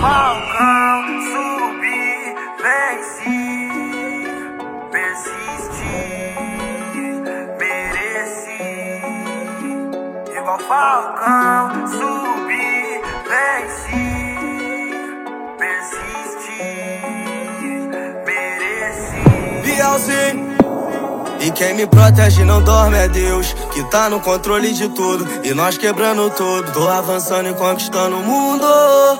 Falcão subi, venci, persisti, mereci. Igual Falcão subi, venci, persisti, mereci. E ao e quem me protege não dorme é Deus, que tá no controle de tudo. E nós quebrando tudo, tô avançando e conquistando o mundo.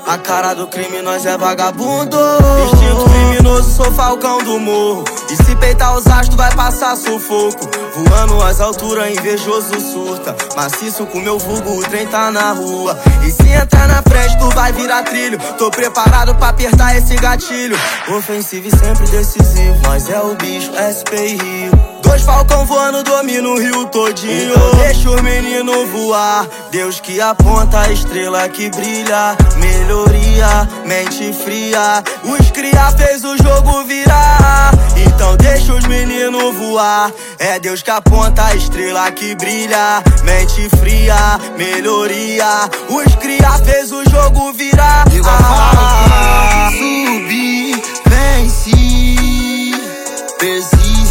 A cara do crime, nós é vagabundo. Instinto criminoso, sou falcão do morro. E se peitar os astros, vai passar sufoco. Voando às alturas, invejoso surta. Maciço com meu vulgo, o trem tá na rua. E se entrar na frente, tu vai virar trilho. Tô preparado pra apertar esse gatilho. Ofensivo e sempre decisivo. Nós é o bicho, SP Rio. Dois falcão voando, domina o rio todinho. Então deixa os meninos voar. Deus que aponta a estrela que brilha. Melhoria, mente fria. Os cria fez o jogo virar. Então deixa os meninos voar. É Deus que aponta a estrela que brilha. Mente fria, melhoria. Os cria fez o jogo virar. Igual ah, subir, venci, persiste,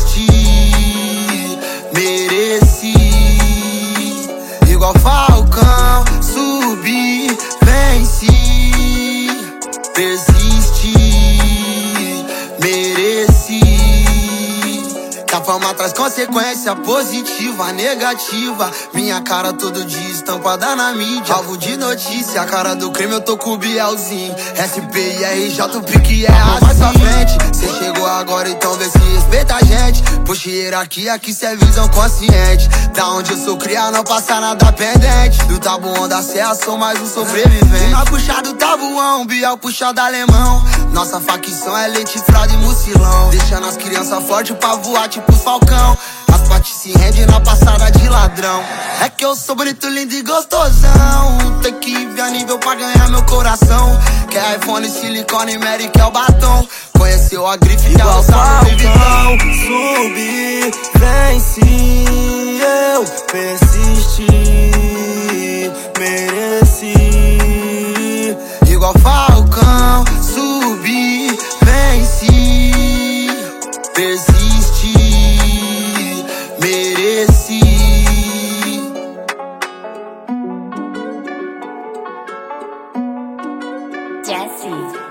mereci. Igual Falcão, subi, venci, persiste, mereci. Que a fama traz consequência positiva, negativa. Minha cara todo dia estampada na mídia. Alvo de notícia, a cara do crime eu tô com o Bielzinho. SP e RJ, o pique é assim. Mais pra frente, cê chegou agora, então vê se respeita a gente. Puxa hierarquia que cê é visão consciente. Da onde eu sou criado, não passa nada pendente. Do tabuão da serra, sou mais um sobrevivente. Na puxa do tabuão, Biel puxado alemão. Nossa facção é leite, fralda e mucilão. Deixando as crianças fortes pra voar tipo falcão. As patis se rendem na passada de ladrão. É que eu sou bonito, lindo e gostosão. Tem que ver a nível pra ganhar meu coração. Quer iPhone, silicone, Mary, que é o batom. Conheceu a grife, que é o salve falcão, subi, venci, eu persisti, Seeds.